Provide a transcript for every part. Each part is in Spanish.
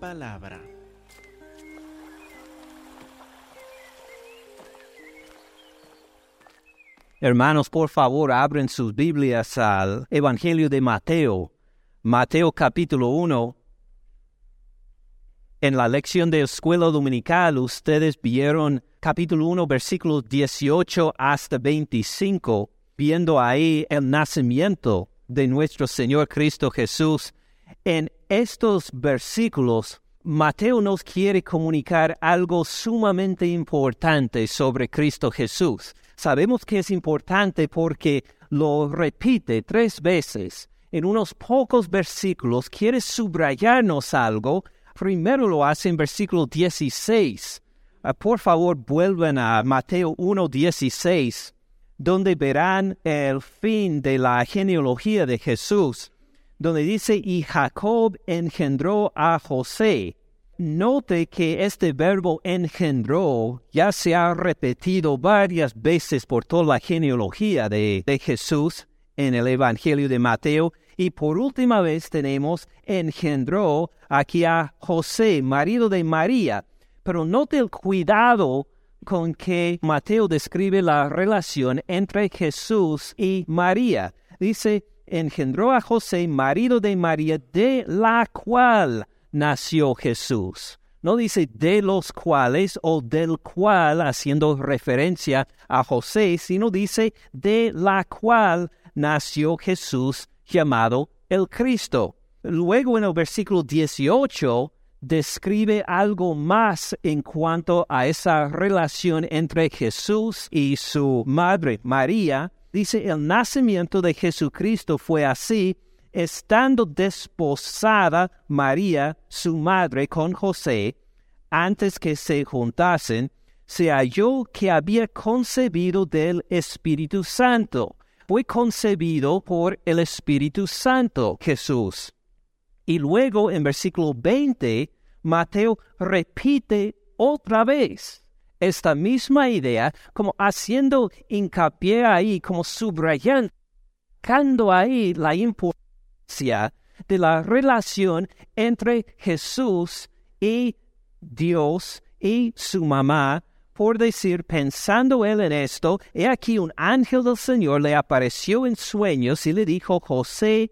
palabra. Hermanos, por favor, abren sus Biblias al Evangelio de Mateo, Mateo capítulo 1. En la lección de escuela dominical ustedes vieron capítulo 1 versículos 18 hasta 25, viendo ahí el nacimiento de nuestro Señor Cristo Jesús. En estos versículos, Mateo nos quiere comunicar algo sumamente importante sobre Cristo Jesús. Sabemos que es importante porque lo repite tres veces. En unos pocos versículos quiere subrayarnos algo. Primero lo hace en versículo 16. Ah, por favor, vuelvan a Mateo 1.16, donde verán el fin de la genealogía de Jesús, donde dice, y Jacob engendró a José Note que este verbo engendró ya se ha repetido varias veces por toda la genealogía de, Jesús en el Evangelio de Mateo. Y por última vez tenemos engendró aquí a José, marido de María. Pero note el cuidado con que Mateo describe la relación entre Jesús y María. Dice, engendró a José, marido de María, de la cual nació Jesús. No dice de los cuales o del cual, haciendo referencia a José, sino dice de la cual nació Jesús llamado el Cristo. Luego en el versículo 18 describe algo más en cuanto a esa relación entre Jesús y su madre María. Dice, el nacimiento de Jesucristo fue así estando desposada María, su madre, con José, antes que se juntasen, se halló que había concebido del Espíritu Santo. Fue concebido por el Espíritu Santo Jesús. Y luego en versículo 20, Mateo repite otra vez esta misma idea, como haciendo hincapié ahí, como subrayando ahí la importancia de la relación entre Jesús y Dios y su mamá, por decir, pensando él en esto, he aquí un ángel del Señor le apareció en sueños y le dijo, José,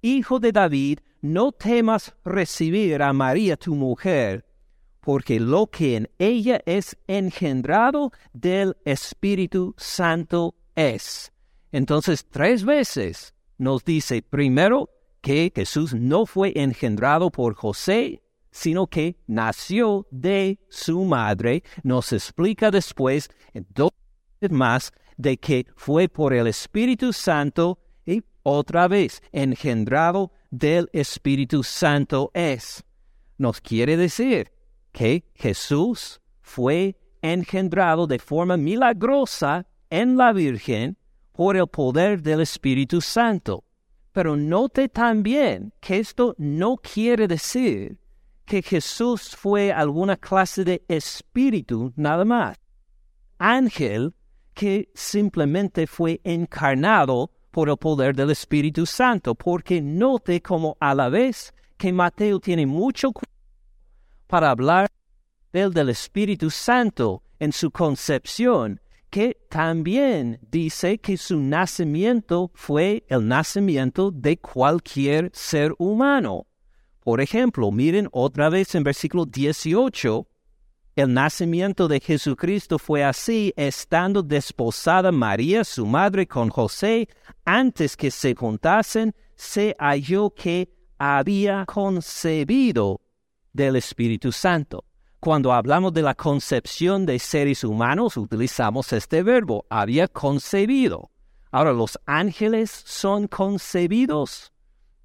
hijo de David, no temas recibir a María tu mujer, porque lo que en ella es engendrado del Espíritu Santo es. Entonces, tres veces nos dice, primero, que Jesús no fue engendrado por José, sino que nació de su madre. Nos explica después, dos más, de que fue por el Espíritu Santo y otra vez engendrado del Espíritu Santo es. Nos quiere decir que Jesús fue engendrado de forma milagrosa en la Virgen por el poder del Espíritu Santo. Pero note también que esto no quiere decir que Jesús fue alguna clase de espíritu nada más. Ángel que simplemente fue encarnado por el poder del Espíritu Santo, porque note como a la vez que Mateo tiene mucho para hablar del, del Espíritu Santo en su concepción, que también dice que su nacimiento fue el nacimiento de cualquier ser humano. Por ejemplo, miren otra vez en versículo 18, el nacimiento de Jesucristo fue así, estando desposada María, su madre, con José, antes que se juntasen, se halló que había concebido del Espíritu Santo. Cuando hablamos de la concepción de seres humanos, utilizamos este verbo, había concebido. Ahora, ¿los ángeles son concebidos?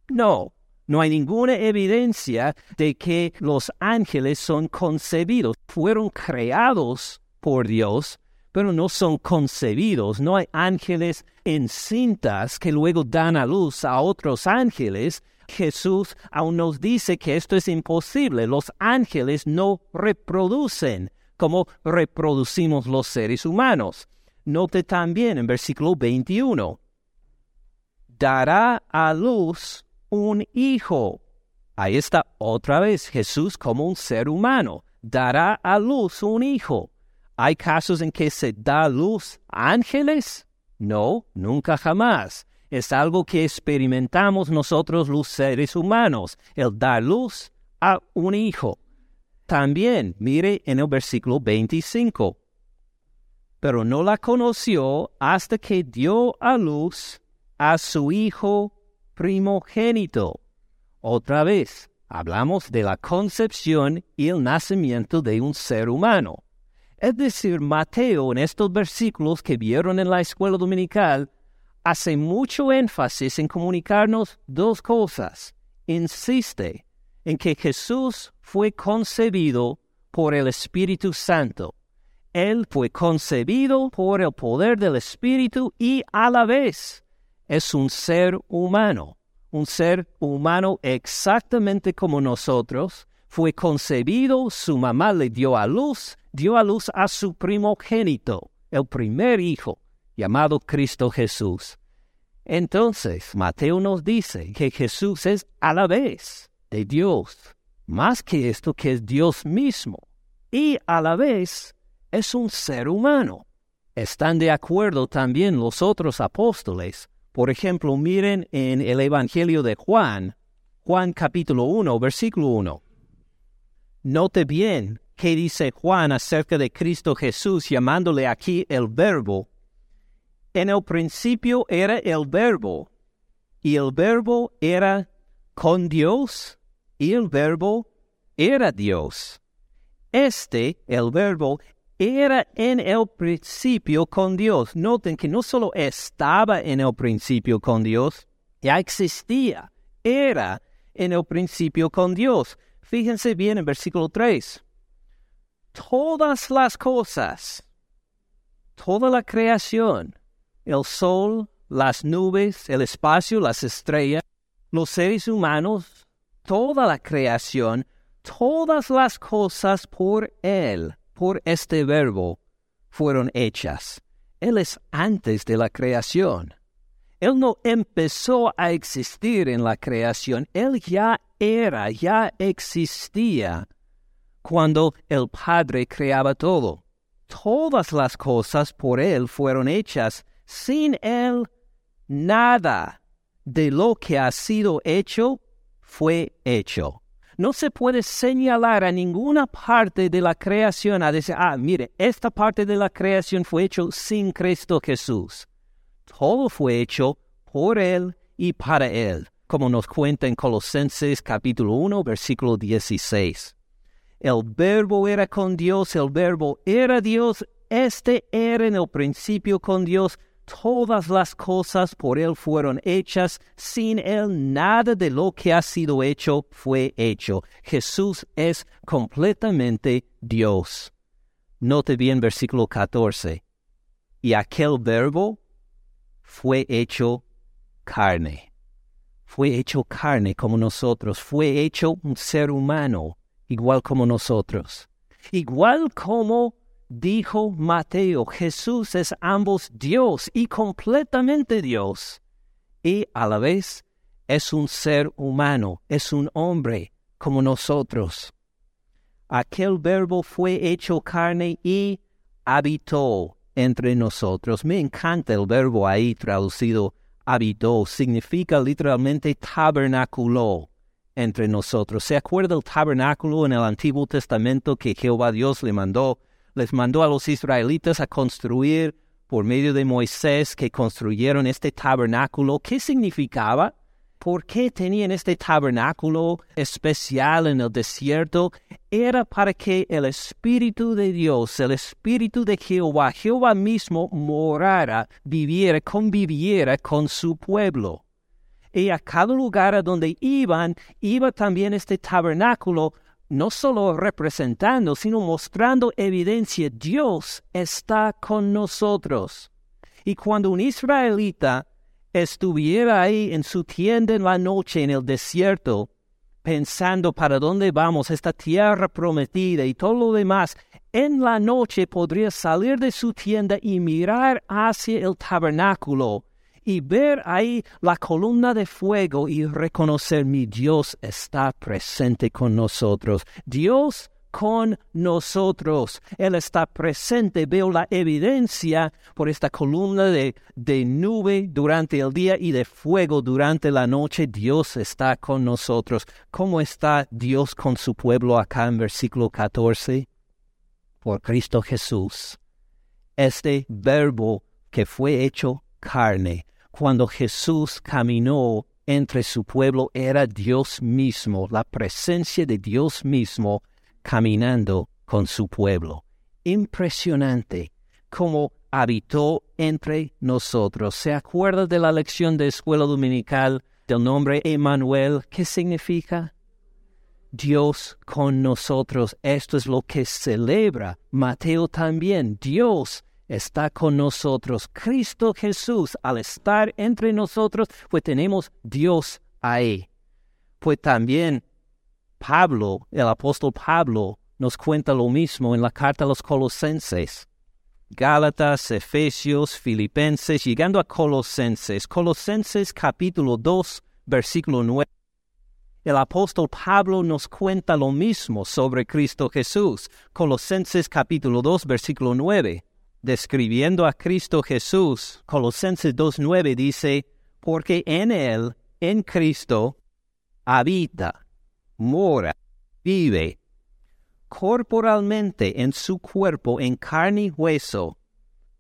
No, no hay ninguna evidencia de que los ángeles son concebidos. Fueron creados por Dios, pero no son concebidos. No hay ángeles en cintas que luego dan a luz a otros ángeles, Jesús aún nos dice que esto es imposible. Los ángeles no reproducen como reproducimos los seres humanos. Note también en versículo 21, dará a luz un hijo Ahí está otra vez Jesús como un ser humano. Dará a luz un hijo. ¿Hay casos en que se da luz ángeles? No, nunca jamás. Es algo que experimentamos nosotros los seres humanos, el dar luz a un hijo. También, mire en el versículo 25. Pero no la conoció hasta que dio a luz a su hijo primogénito. Otra vez, hablamos de la concepción y el nacimiento de un ser humano. Es decir, Mateo en estos versículos que vieron en la escuela dominical hace mucho énfasis en comunicarnos dos cosas. Insiste en que Jesús fue concebido por el Espíritu Santo. Él fue concebido por el poder del Espíritu y a la vez es un ser humano, un ser humano exactamente como nosotros. Fue concebido, su mamá le dio a luz, dio a luz a su primogénito, el primer hijo, llamado Cristo Jesús. Entonces, Mateo nos dice que Jesús es a la vez de Dios, más que esto que es Dios mismo, y a la vez es un ser humano. Están de acuerdo también los otros apóstoles. Por ejemplo, miren en el Evangelio de Juan, Juan capítulo 1, versículo 1. Note bien qué dice Juan acerca de Cristo Jesús llamándole aquí el verbo. En el principio era el verbo, y el verbo era con Dios, y el verbo era Dios. Este, el verbo, era en el principio con Dios. Noten que no solo estaba en el principio con Dios, ya existía, era en el principio con Dios. Fíjense bien en versículo 3. Todas las cosas, toda la creación, el sol, las nubes, el espacio, las estrellas, los seres humanos, toda la creación, todas las cosas por Él, por este verbo, fueron hechas. Él es antes de la creación. Él no empezó a existir en la creación, Él ya era, ya existía cuando el Padre creaba todo. Todas las cosas por Él fueron hechas. Sin Él, nada de lo que ha sido hecho fue hecho. No se puede señalar a ninguna parte de la creación a decir, ah, mire, esta parte de la creación fue hecho sin Cristo Jesús. Todo fue hecho por Él y para Él, como nos cuenta en Colosenses capítulo 1, versículo 16. El verbo era con Dios, el verbo era Dios, este era en el principio con Dios, todas las cosas por Él fueron hechas, sin Él nada de lo que ha sido hecho fue hecho. Jesús es completamente Dios. Note bien versículo 14. Y aquel verbo fue hecho carne. Fue hecho carne como nosotros, fue hecho un ser humano, igual como nosotros. Igual como dijo Mateo, Jesús es ambos Dios y completamente Dios. Y a la vez es un ser humano, es un hombre como nosotros. Aquel verbo fue hecho carne y habitó entre nosotros. Me encanta el verbo ahí traducido habitó. Significa literalmente tabernaculó entre nosotros. ¿Se acuerda el tabernáculo en el Antiguo Testamento que Jehová Dios le mandó? Les mandó a los israelitas a construir por medio de Moisés que construyeron este tabernáculo. ¿Qué significaba? ¿Por qué tenían este tabernáculo especial en el desierto? Era para que el Espíritu de Dios, el Espíritu de Jehová, Jehová mismo morara, viviera, conviviera con su pueblo. Y a cada lugar a donde iban, iba también este tabernáculo, no solo representando, sino mostrando evidencia, Dios está con nosotros. Y cuando un israelita estuviera ahí en su tienda en la noche en el desierto, pensando para dónde vamos, esta tierra prometida y todo lo demás, en la noche podría salir de su tienda y mirar hacia el tabernáculo y ver ahí la columna de fuego y reconocer mi Dios está presente con nosotros. Dios con nosotros. Él está presente. Veo la evidencia por esta columna de, de, nube durante el día y de fuego durante la noche. Dios está con nosotros. ¿Cómo está Dios con su pueblo acá en versículo 14? Por Cristo Jesús. Este verbo que fue hecho carne. Cuando Jesús caminó entre su pueblo era Dios mismo, la presencia de Dios mismo caminando con su pueblo. Impresionante cómo habitó entre nosotros. ¿Se acuerda de la lección de escuela dominical del nombre Emmanuel? ¿Qué significa? Dios con nosotros. Esto es lo que celebra Mateo también. Dios está con nosotros. Cristo Jesús, al estar entre nosotros, pues tenemos Dios ahí. Pues también Pablo, el apóstol Pablo, nos cuenta lo mismo en la carta a los colosenses. Gálatas, Efesios, Filipenses, llegando a Colosenses. Colosenses capítulo 2, versículo 9. El apóstol Pablo nos cuenta lo mismo sobre Cristo Jesús. Colosenses capítulo 2, versículo 9. Describiendo a Cristo Jesús, Colosenses 2.9 dice, porque en Él, en Cristo, habita mora, vive corporalmente en su cuerpo, en carne y hueso,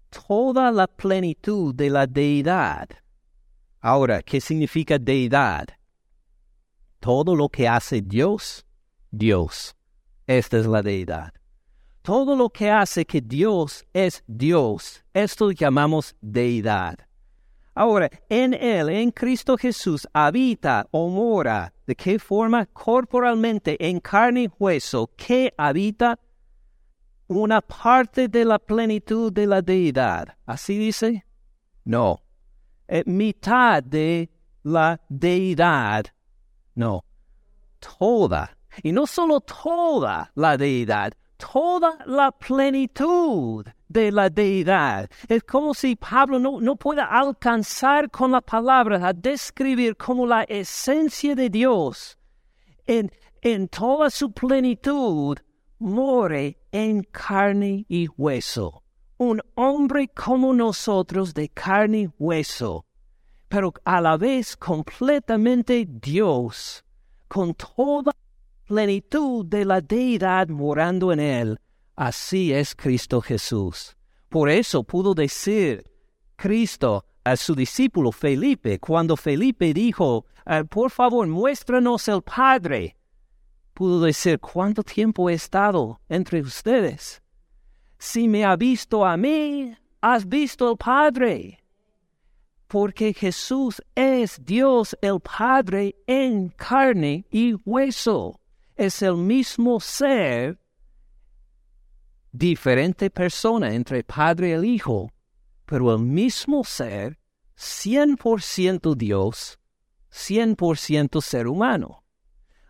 toda la plenitud de la deidad. Ahora, ¿qué significa deidad? Todo lo que hace Dios, Dios. Esta es la deidad. Todo lo que hace que Dios es Dios, esto llamamos deidad. Ahora, en Él, en Cristo Jesús, habita o mora. ¿De qué forma? Corporalmente, en carne y hueso, que habita una parte de la plenitud de la deidad. ¿Así dice? No. Eh, mitad de la deidad. No. Toda. Y no solo toda la deidad, toda la plenitud de la deidad. Es como si Pablo no, no pueda alcanzar con la palabra a describir como la esencia de Dios en, en toda su plenitud more en carne y hueso. Un hombre como nosotros de carne y hueso, pero a la vez completamente Dios, con toda plenitud de la deidad morando en él. Así es Cristo Jesús. Por eso pudo decir Cristo a su discípulo Felipe, cuando Felipe dijo, ah, por favor, muéstranos el Padre, pudo decir, ¿cuánto tiempo he estado entre ustedes? Si me ha visto a mí, has visto al Padre. Porque Jesús es Dios el Padre en carne y hueso es el mismo ser, diferente persona entre Padre y el Hijo, pero el mismo ser, 100% Dios, 100% ser humano.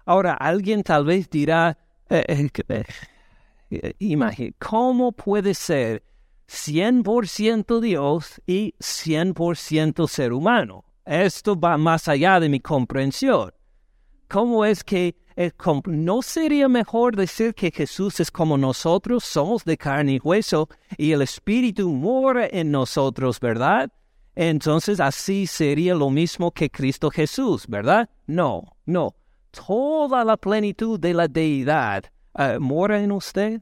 Ahora, alguien tal vez dirá, eh, eh, eh ¿cómo puede ser 100% Dios y 100% ser humano? Esto va más allá de mi comprensión. ¿Cómo es que ¿no sería mejor decir que Jesús es como nosotros, somos de carne y hueso, y el Espíritu mora en nosotros, ¿verdad? Entonces así sería lo mismo que Cristo Jesús, ¿verdad? No, no. Toda la plenitud de la deidad eh, mora en usted.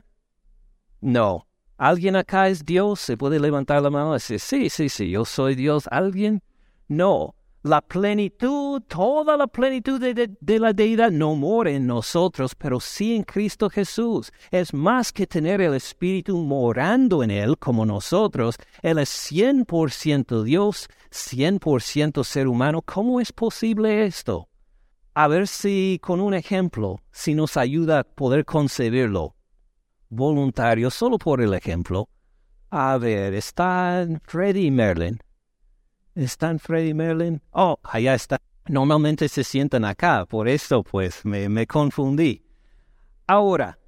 No. ¿Alguien acá es Dios? ¿Se puede levantar la mano y decir, sí, sí, sí, yo soy Dios? ¿Alguien? No la plenitud, toda la plenitud de, la deidad no mora en nosotros, pero sí en Cristo Jesús. Es más que tener el Espíritu morando en Él como nosotros. Él es 100% Dios, 100% ser humano. ¿Cómo es posible esto? A ver si con un ejemplo, si nos ayuda a poder concebirlo. Voluntario, solo por el ejemplo. A ver, están Freddy y Merlin ¿Están Freddy Merlin? Oh, allá está. Normalmente se sientan acá, por eso pues me, me confundí. Ahora,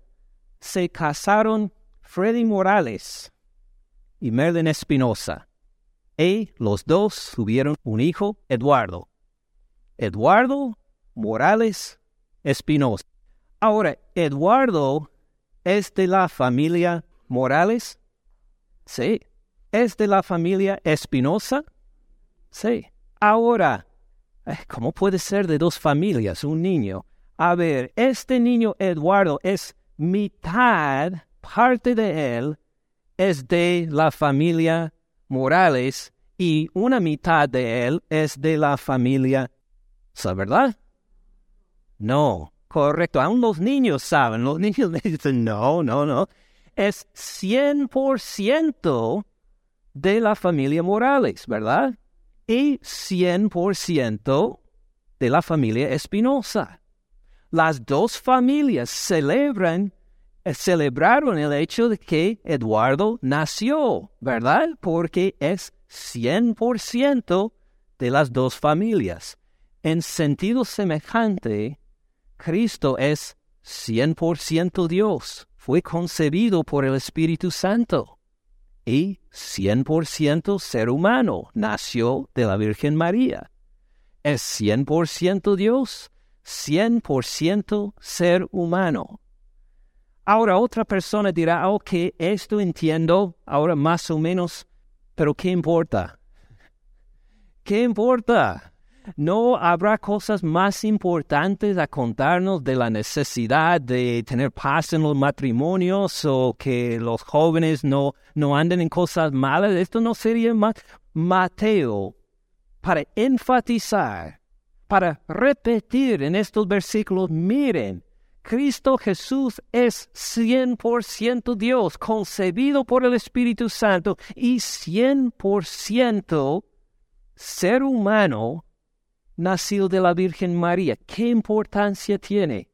se casaron Freddy Morales y Merlin Espinosa Y los dos tuvieron un hijo, Eduardo. Eduardo Morales Espinosa. Ahora, Eduardo es de la familia Morales. Sí. ¿Es de la familia Espinosa? Sí. Ahora, eh, ¿cómo puede ser de dos familias un niño? A ver, este niño Eduardo es mitad, parte de él es de la familia Morales y una mitad de él es de la familia, ¿verdad? No, correcto, aún los niños saben, los niños me dicen, no, no, no, es 100% de la familia Morales, ¿verdad? Y 100% de la familia Espinosa. Las dos familias celebran eh, celebraron el hecho de que Eduardo nació, ¿verdad? Porque es 100% de las dos familias. En sentido semejante, Cristo es 100% Dios, fue concebido por el Espíritu Santo y 100% ser humano, nació de la Virgen María. Es 100% Dios, 100% ser humano. Ahora otra persona dirá, ok, esto entiendo, ahora más o menos, pero ¿qué importa? ¿Qué importa? ¿No habrá cosas más importantes a contarnos de la necesidad de tener paz en los matrimonios o que los jóvenes no, no anden en cosas malas? Esto no sería más Mateo para enfatizar, para repetir en estos versículos, miren, Cristo Jesús es 100% Dios, concebido por el Espíritu Santo y 100% ser humano, nacido de la Virgen María. ¿Qué importancia tiene?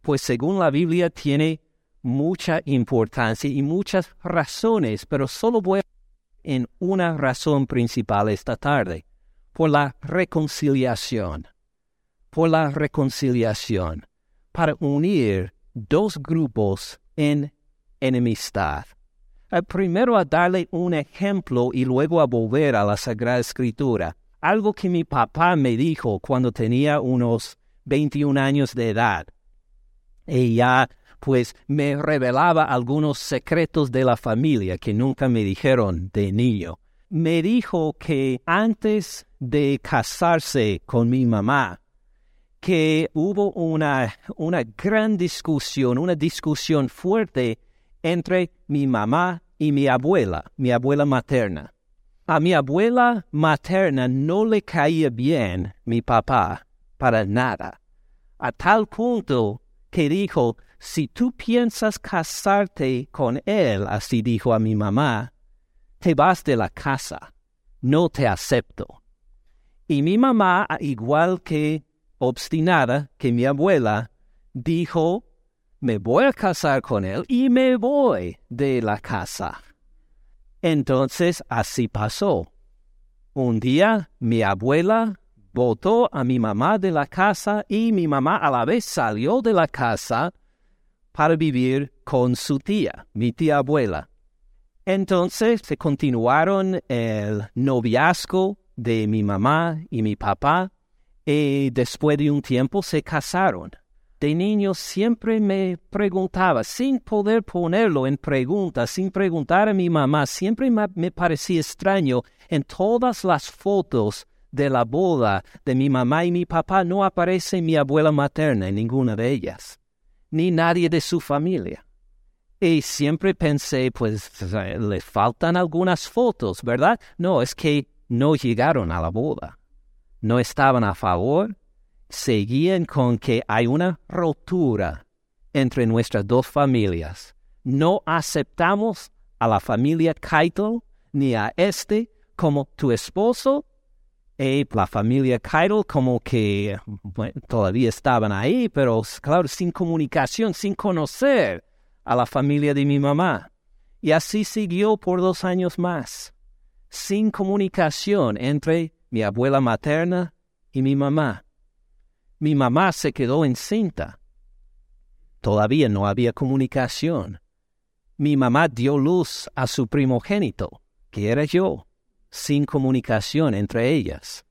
Pues según la Biblia tiene mucha importancia y muchas razones, pero solo voy a en una razón principal esta tarde, por la reconciliación. Por la reconciliación para unir dos grupos en enemistad. Eh, primero a darle un ejemplo y luego a volver a la Sagrada Escritura. Algo que mi papá me dijo cuando tenía unos 21 años de edad. Ella pues me revelaba algunos secretos de la familia que nunca me dijeron de niño. Me dijo que antes de casarse con mi mamá, que hubo una, una gran discusión, una discusión fuerte entre mi mamá y mi abuela, mi abuela materna. A mi abuela materna no le caía bien mi papá para nada, a tal punto que dijo, si tú piensas casarte con él, así dijo a mi mamá, te vas de la casa, no te acepto. Y mi mamá, igual que obstinada que mi abuela dijo, me voy a casar con él y me voy de la casa. Entonces así pasó. Un día mi abuela botó a mi mamá de la casa y mi mamá a la vez salió de la casa para vivir con su tía, mi tía abuela. Entonces se continuaron el noviazgo de mi mamá y mi papá y después de un tiempo se casaron. De niño siempre me preguntaba, sin poder ponerlo en pregunta, sin preguntar a mi mamá, siempre me parecía extraño en todas las fotos de la boda de mi mamá y mi papá no aparece mi abuela materna en ninguna de ellas, ni nadie de su familia. Y siempre pensé, pues le faltan algunas fotos, ¿verdad? No, es que no llegaron a la boda no estaban a favor, seguían con que hay una rotura entre nuestras dos familias. No aceptamos a la familia Keitel ni a este como tu esposo y la familia Keitel como que todavía estaban ahí, pero claro, sin comunicación, sin conocer a la familia de mi mamá. Y así siguió por dos años más, sin comunicación entre mi abuela materna y mi mamá. Mi mamá se quedó encinta. Todavía no había comunicación. Mi mamá dio luz a su primogénito, que era yo. sin comunicación entre ellas.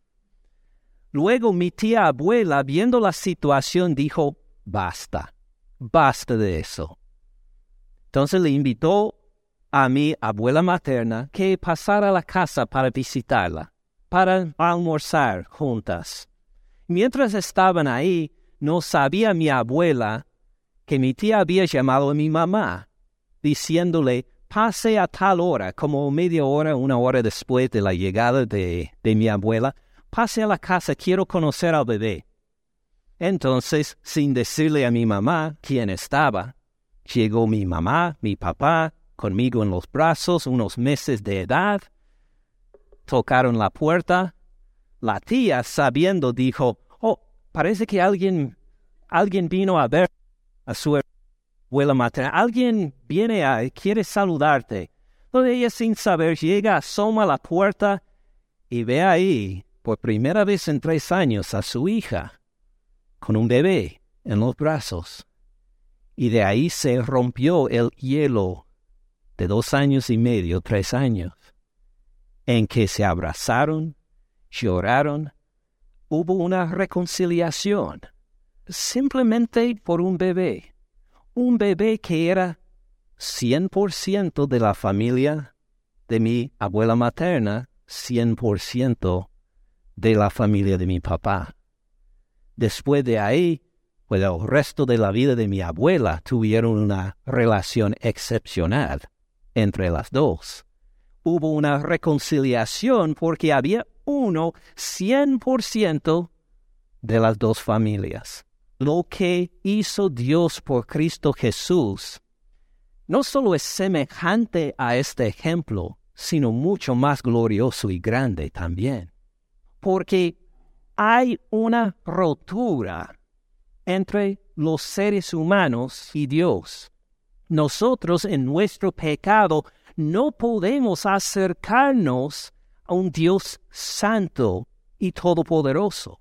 Luego mi tía abuela, viendo la situación, dijo, basta, basta de eso. Entonces le invitó a mi abuela materna que pasara a la casa para visitarla, para almorzar juntas. Mientras estaban ahí, no sabía mi abuela que mi tía había llamado a mi mamá, diciéndole, pase a tal hora, como media hora, una hora después de la llegada de, de mi abuela, pase a la casa, quiero conocer al bebé. Entonces, sin decirle a mi mamá quién estaba, llegó mi mamá, mi papá, conmigo en los brazos, unos meses de edad. Tocaron la puerta. La tía, sabiendo, dijo, oh, parece que alguien, alguien vino a ver a su abuela materna. Alguien viene a, quiere saludarte. Entonces ella sin saber llega, asoma a la puerta y ve ahí, por primera vez en tres años, a su hija con un bebé en los brazos. Y de ahí se rompió el hielo de dos años y medio, tres años, en que se abrazaron, lloraron, hubo una reconciliación, simplemente por un bebé, un bebé que era 100% de la familia de mi abuela materna, 100% de la familia de mi papá. Después de ahí, pues el resto de la vida de mi abuela tuvieron una relación excepcional entre las dos. Hubo una reconciliación porque había uno 100% de las dos familias. Lo que hizo Dios por Cristo Jesús no solo es semejante a este ejemplo, sino mucho más glorioso y grande también. Porque hay una rotura entre los seres humanos y Dios. Nosotros en nuestro pecado no podemos acercarnos a un Dios santo y todopoderoso.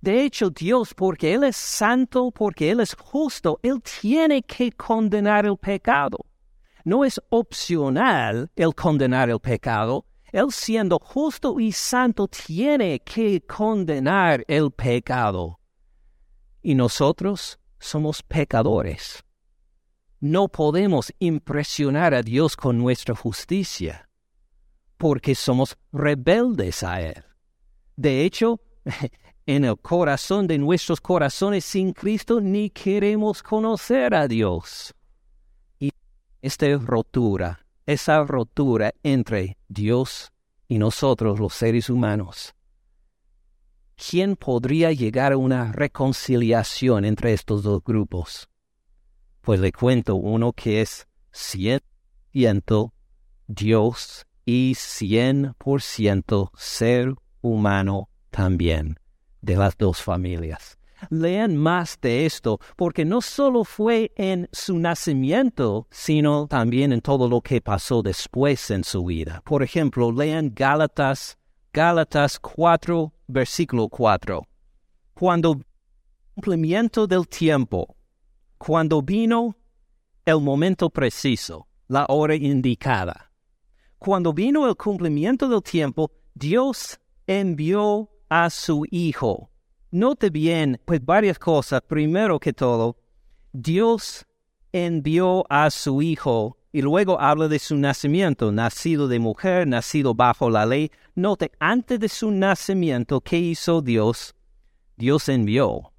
De hecho, Dios, porque Él es santo, porque Él es justo, Él tiene que condenar el pecado. No es opcional el condenar el pecado, él siendo justo y santo tiene que condenar el pecado. Y nosotros somos pecadores. No podemos impresionar a Dios con nuestra justicia, porque somos rebeldes a Él. De hecho, en el corazón de nuestros corazones sin Cristo ni queremos conocer a Dios. Y esta rotura esa rotura entre Dios y nosotros los seres humanos. ¿Quién podría llegar a una reconciliación entre estos dos grupos? Pues le cuento uno que es ciento Dios y cien por ciento ser humano también de las dos familias. Lean más de esto, porque no solo fue en su nacimiento, sino también en todo lo que pasó después en su vida. Por ejemplo, lean Gálatas, Gálatas 4, versículo 4. Cuando cumplimiento del tiempo, cuando vino el momento preciso, la hora indicada. Cuando vino el cumplimiento del tiempo, Dios envió a su Hijo Note bien, pues varias cosas. Primero que todo, Dios envió a su Hijo y luego habla de su nacimiento, nacido de mujer, nacido bajo la ley. Note, antes de su nacimiento, ¿qué hizo Dios? Dios envió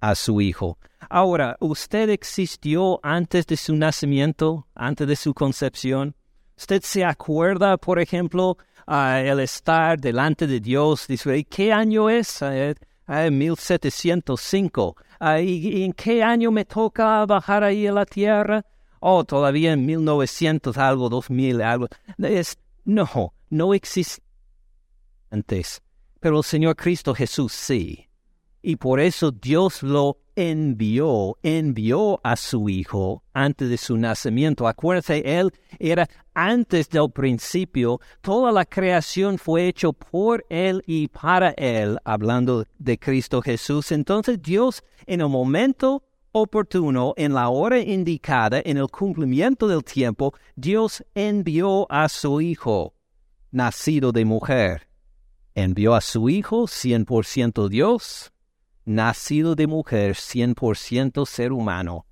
a su Hijo. Ahora, ¿usted existió antes de su nacimiento, antes de su concepción? ¿Usted se acuerda, por ejemplo, el estar delante de Dios? Dice, ¿qué año es? en 1705. ¿Y en qué año me toca bajar ahí a la tierra? Oh, todavía en 1900, algo, 2000, algo. no, no existe antes. Pero el Señor Cristo Jesús sí. Y por eso Dios lo envió, envió a su Hijo antes de su nacimiento. Acuérdense, Él era antes del principio. Toda la creación fue hecho por Él y para Él, hablando de Cristo Jesús. Entonces Dios, en el momento oportuno, en la hora indicada, en el cumplimiento del tiempo, Dios envió a su Hijo nacido de mujer. Envió a su Hijo, 100% Dios, nacido de mujer, 100% ser humano.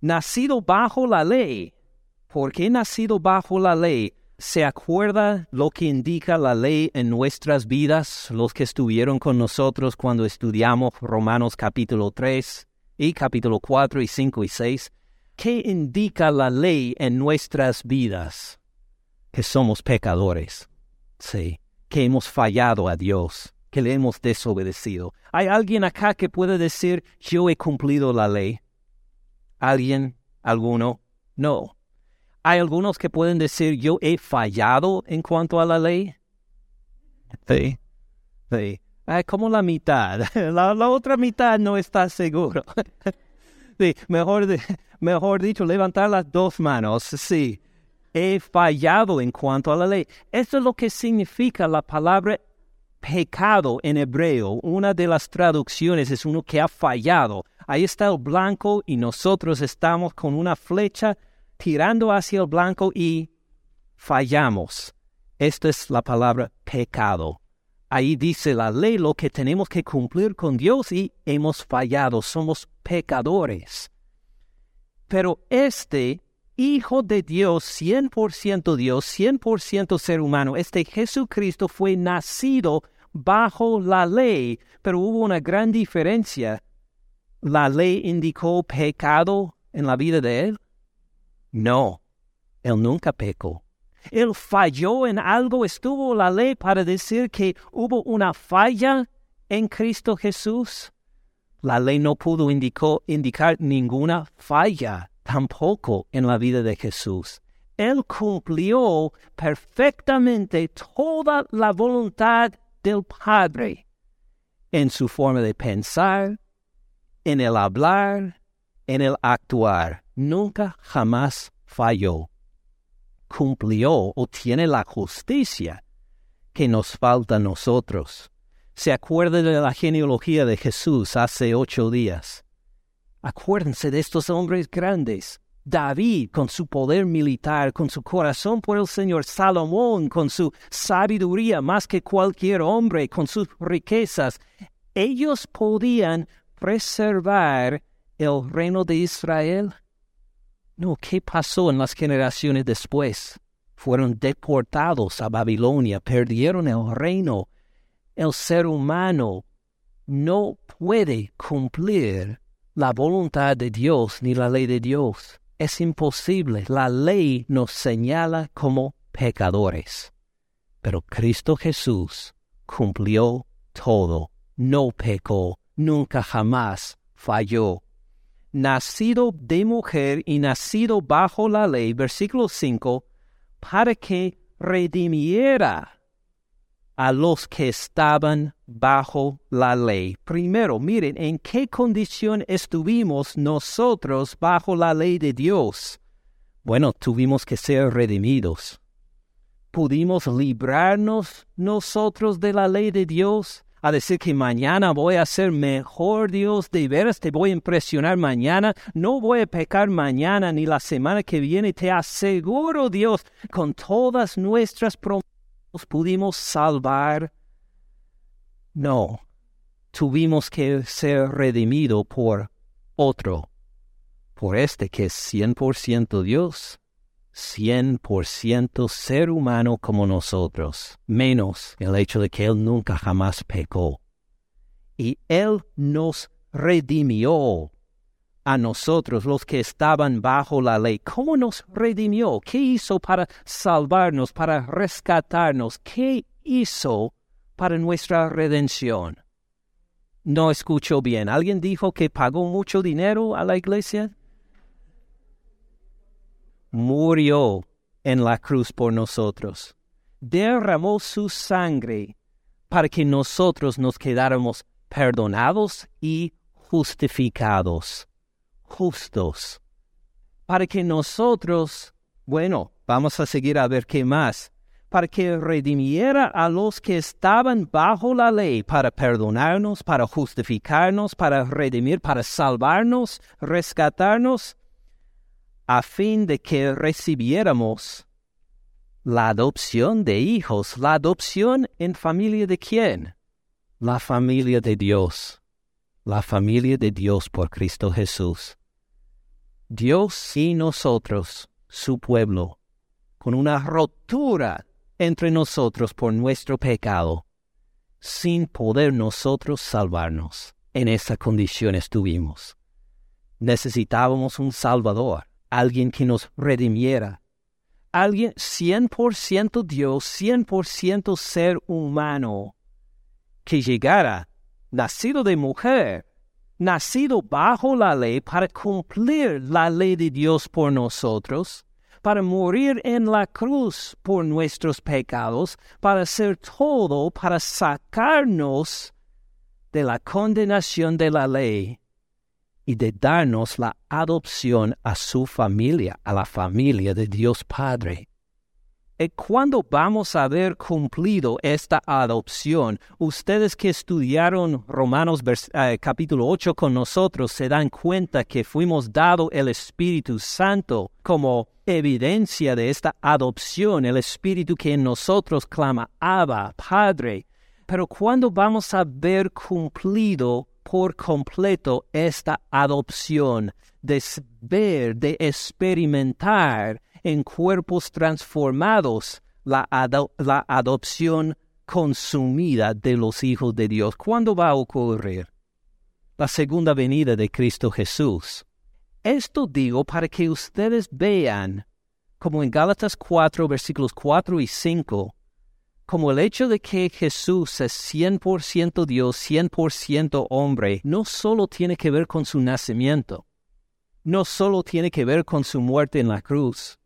Nacido bajo la ley. ¿Por qué nacido bajo la ley? ¿Se acuerda lo que indica la ley en nuestras vidas, los que estuvieron con nosotros cuando estudiamos Romanos capítulo 3 y capítulo 4 y 5 y 6? ¿Qué indica la ley en nuestras vidas? Que somos pecadores, sí, que hemos fallado a Dios, que le hemos desobedecido. ¿Hay alguien acá que puede decir, yo he cumplido la ley? ¿Alguien? ¿Alguno? No. Hay algunos que pueden decir, yo he fallado en cuanto a la ley. Sí, sí. como la mitad. La, otra mitad no está seguro. sí, mejor, mejor dicho, levantar las dos manos. Sí, he fallado en cuanto a la ley. Esto es lo que significa la palabra pecado en hebreo. Una de las traducciones es uno que ha fallado. Ahí está el blanco y nosotros estamos con una flecha tirando hacia el blanco y fallamos. Esta es la palabra pecado. Ahí dice la ley lo que tenemos que cumplir con Dios y hemos fallado, somos pecadores. Pero este Hijo de Dios, 100% Dios, 100% ser humano, este Jesucristo fue nacido bajo la ley, pero hubo una gran diferencia. ¿La ley indicó pecado en la vida de él? No, él nunca pecó. Él falló en algo, estuvo la ley para decir que hubo una falla en Cristo Jesús. La ley no pudo indicar ninguna falla tampoco en la vida de Jesús. Él cumplió perfectamente toda la voluntad del Padre en su forma de pensar, en el hablar, en el actuar nunca jamás falló. Cumplió o tiene la justicia que nos falta a nosotros. ¿Se acuerda de la genealogía de Jesús hace ocho días? Acuérdense de estos hombres grandes. David con su poder militar, con su corazón por el Señor, Salomón con su sabiduría más que cualquier hombre, con sus riquezas. Ellos podían preservar el reino de Israel no, ¿qué pasó en las generaciones después? Fueron deportados a Babilonia, perdieron el reino. El ser humano no puede cumplir la voluntad de Dios ni la ley de Dios. Es imposible. La ley nos señala como pecadores. Pero Cristo Jesús cumplió todo, no pecó, nunca jamás falló nacido de mujer y nacido bajo la ley, versículo 5, para que redimiera a los que estaban bajo la ley. Primero, miren en qué condición estuvimos nosotros bajo la ley de Dios. Bueno, tuvimos que ser redimidos. ¿Pudimos librarnos nosotros de la ley de Dios? a decir que mañana voy a ser mejor, Dios, de veras te voy a impresionar mañana, no voy a pecar mañana ni la semana que viene, te aseguro, Dios, con todas nuestras promesas pudimos salvar. No, tuvimos que ser redimido por otro, por este que es 100% Dios 100% ser humano como nosotros, menos el hecho de que Él nunca jamás pecó. Y Él nos redimió a nosotros, los que estaban bajo la ley. ¿Cómo nos redimió? ¿Qué hizo para salvarnos, para rescatarnos? ¿Qué hizo para nuestra redención? No escucho bien. ¿Alguien dijo que pagó mucho dinero a la iglesia? murió en la cruz por nosotros, derramó su sangre para que nosotros nos quedáramos perdonados y justificados, justos, para que nosotros, bueno, vamos a seguir a ver qué más, para que redimiera a los que estaban bajo la ley, para perdonarnos, para justificarnos, para redimir, para salvarnos, rescatarnos, a fin de que recibiéramos la adopción de hijos, la adopción en familia de quién? La familia de Dios, la familia de Dios por Cristo Jesús. Dios y nosotros, su pueblo, con una rotura entre nosotros por nuestro pecado, sin poder nosotros salvarnos. En esa condición estuvimos. Necesitábamos un Salvador, alguien que nos redimiera, alguien 100% Dios, 100% ser humano, que llegara, nacido de mujer, nacido bajo la ley para cumplir la ley de Dios por nosotros, para morir en la cruz por nuestros pecados, para hacer todo para sacarnos de la condenación de la ley y de darnos la adopción a su familia, a la familia de Dios Padre. ¿Y cuándo vamos a haber cumplido esta adopción? Ustedes que estudiaron Romanos eh, capítulo 8 con nosotros se dan cuenta que fuimos dado el Espíritu Santo como evidencia de esta adopción, el Espíritu que en nosotros clama, Abba, Padre. Pero ¿cuándo vamos a haber cumplido por completo esta adopción? De ver, de experimentar en cuerpos transformados la, adopción consumida de los hijos de Dios. ¿Cuándo va a ocurrir? La segunda venida de Cristo Jesús. Esto digo para que ustedes vean, como en Gálatas 4, versículos 4 y 5, como el hecho de que Jesús es 100% Dios, 100% hombre, no solo tiene que ver con su nacimiento, no solo tiene que ver con su muerte en la cruz,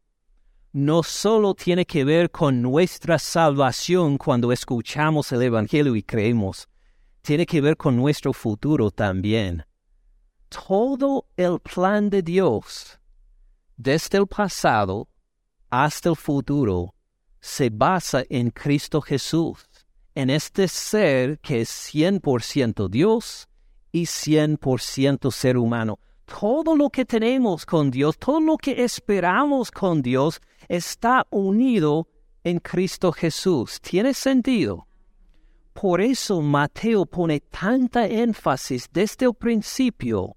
no solo tiene que ver con nuestra salvación cuando escuchamos el Evangelio y creemos, tiene que ver con nuestro futuro también. Todo el plan de Dios, desde el pasado hasta el futuro, se basa en Cristo Jesús, en este ser que es 100% Dios y 100% ser humano todo lo que tenemos con Dios, todo lo que esperamos con Dios, está unido en Cristo Jesús. ¿Tiene sentido? Por eso Mateo pone tanta énfasis desde el principio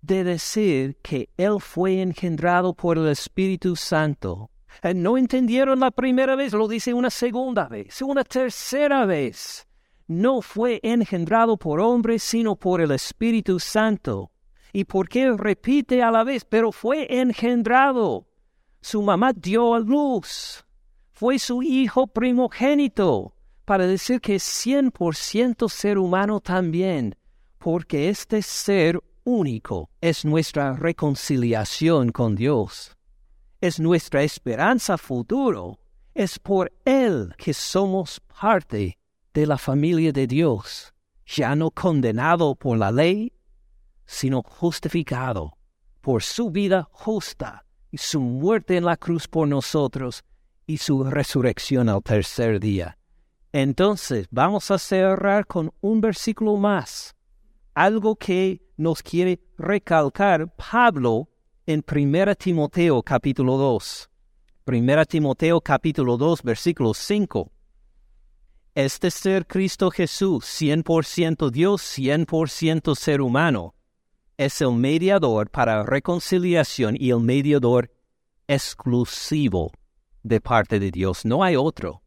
de decir que Él fue engendrado por el Espíritu Santo. Eh, no entendieron la primera vez, lo dice una segunda vez, una tercera vez. No fue engendrado por hombre, sino por el Espíritu Santo. ¿Y por qué repite a la vez? Pero fue engendrado. Su mamá dio a luz. Fue su hijo primogénito. Para decir que es 100% ser humano también. Porque este ser único es nuestra reconciliación con Dios. Es nuestra esperanza futuro. Es por Él que somos parte de la familia de Dios, ya no condenado por la ley, sino justificado por su vida justa y su muerte en la cruz por nosotros y su resurrección al tercer día. Entonces vamos a cerrar con un versículo más, algo que nos quiere recalcar Pablo en 1 Timoteo capítulo 2. 1 Timoteo capítulo 2 versículo 5. Este ser Cristo Jesús, 100% Dios, 100% ser humano, es el mediador para reconciliación y el mediador exclusivo de parte de Dios. No hay otro,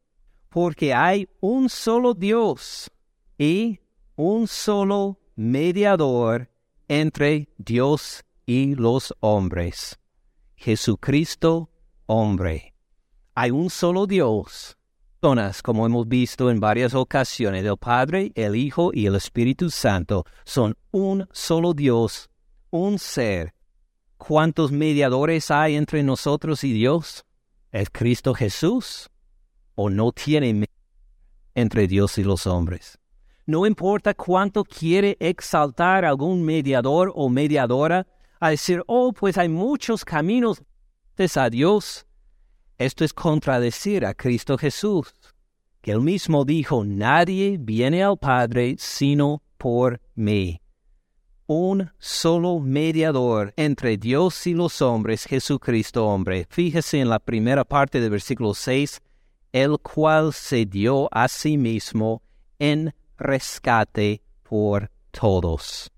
porque hay un solo Dios y un solo mediador entre Dios y los hombres. Jesucristo, hombre. Hay un solo Dios como hemos visto en varias ocasiones, el Padre, el Hijo y el Espíritu Santo son un solo Dios, un ser. ¿Cuántos mediadores hay entre nosotros y Dios? ¿Es Cristo Jesús? ¿O no tiene entre Dios y los hombres? No importa cuánto quiere exaltar algún mediador o mediadora a decir, oh, pues hay muchos caminos a Dios. Esto es contradecir a Cristo Jesús, que él mismo dijo, nadie viene al Padre sino por mí. Un solo mediador entre Dios y los hombres, Jesucristo hombre. Fíjese en la primera parte del versículo 6, el cual se dio a sí mismo en rescate por todos.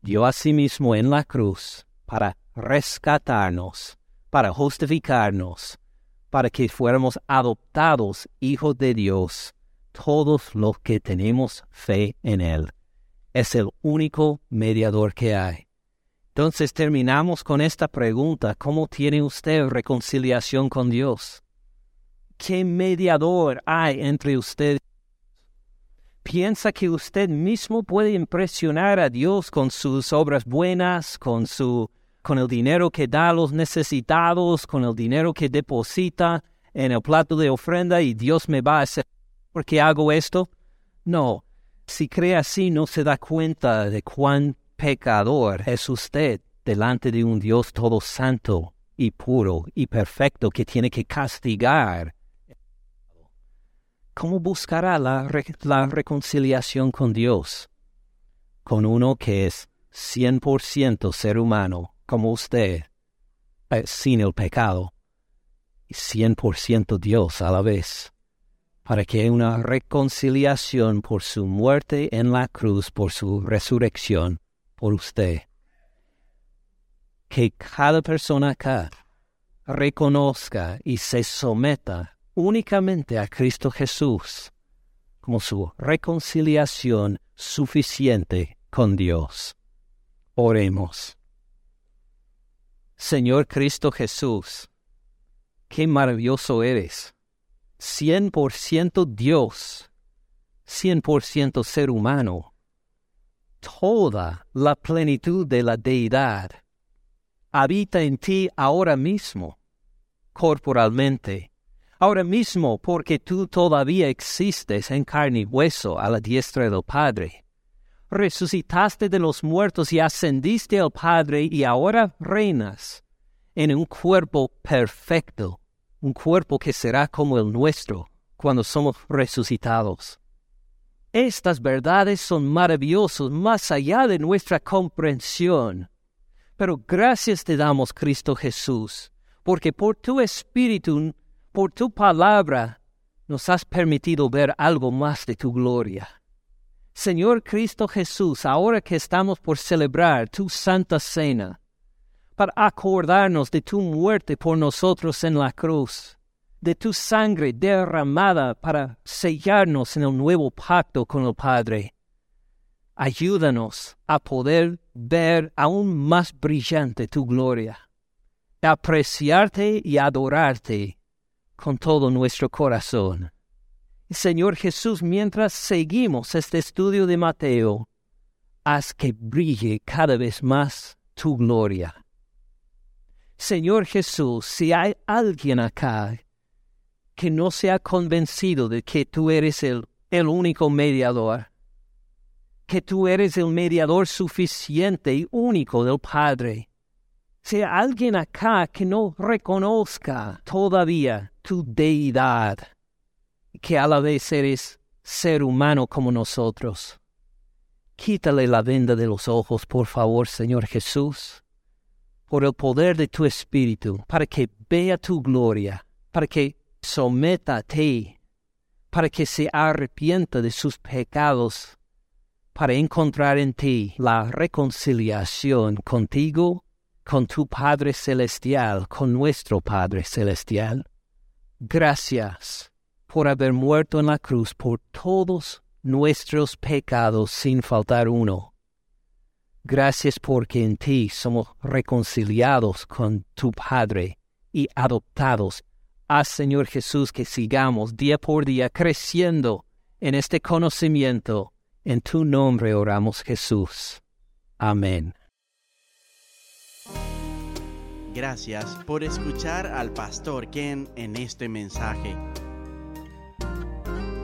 Dio a sí mismo en la cruz para rescatarnos, para justificarnos, para que fuéramos adoptados hijos de Dios, todos los que tenemos fe en Él. Es el único mediador que hay. Entonces terminamos con esta pregunta, ¿cómo tiene usted reconciliación con Dios? ¿Qué mediador hay entre ustedes? ¿Piensa que usted mismo puede impresionar a Dios con sus obras buenas, con su con el dinero que da a los necesitados, con el dinero que deposita en el plato de ofrenda y Dios me va a hacer porque hago esto? No, si cree así no se da cuenta de cuán pecador es usted delante de un Dios todo santo y puro y perfecto que tiene que castigar. ¿Cómo buscará la, la reconciliación con Dios? Con uno que es 100% ser humano como usted, eh, sin el pecado, y cien por ciento Dios a la vez, para que una reconciliación por su muerte en la cruz, por su resurrección, por usted. Que cada persona acá reconozca y se someta únicamente a Cristo Jesús como su reconciliación suficiente con Dios. Oremos. Señor Cristo Jesús, qué maravilloso eres. Cien por ciento Dios, cien por ciento ser humano. Toda la plenitud de la deidad habita en ti ahora mismo, corporalmente, ahora mismo porque tú todavía existes en carne y hueso a la diestra del Padre resucitaste de los muertos y ascendiste al Padre y ahora reinas en un cuerpo perfecto, un cuerpo que será como el nuestro cuando somos resucitados. Estas verdades son maravillosas más allá de nuestra comprensión. Pero gracias te damos, Cristo Jesús, porque por tu Espíritu, por tu palabra, nos has permitido ver algo más de tu gloria. Señor Cristo Jesús, ahora que estamos por celebrar tu santa cena, para acordarnos de tu muerte por nosotros en la cruz, de tu sangre derramada para sellarnos en el nuevo pacto con el Padre. Ayúdanos a poder ver aún más brillante tu gloria, apreciarte y adorarte con todo nuestro corazón. Señor Jesús, mientras seguimos este estudio de Mateo, haz que brille cada vez más tu gloria. Señor Jesús, si hay alguien acá que no se ha convencido de que tú eres el, el único mediador, que tú eres el mediador suficiente y único del Padre, si hay alguien acá que no reconozca todavía tu deidad, que a la vez eres ser humano como nosotros. Quítale la venda de los ojos, por favor, Señor Jesús, por el poder de tu Espíritu, para que vea tu gloria, para que someta a ti, para que se arrepienta de sus pecados, para encontrar en ti la reconciliación contigo, con tu Padre Celestial, con nuestro Padre Celestial. Gracias por haber muerto en la cruz por todos nuestros pecados sin faltar uno. Gracias porque en ti somos reconciliados con tu Padre y adoptados. Haz, Señor Jesús, que sigamos día por día creciendo en este conocimiento. En tu nombre oramos, Jesús. Amén. Gracias por escuchar al pastor Ken en este mensaje.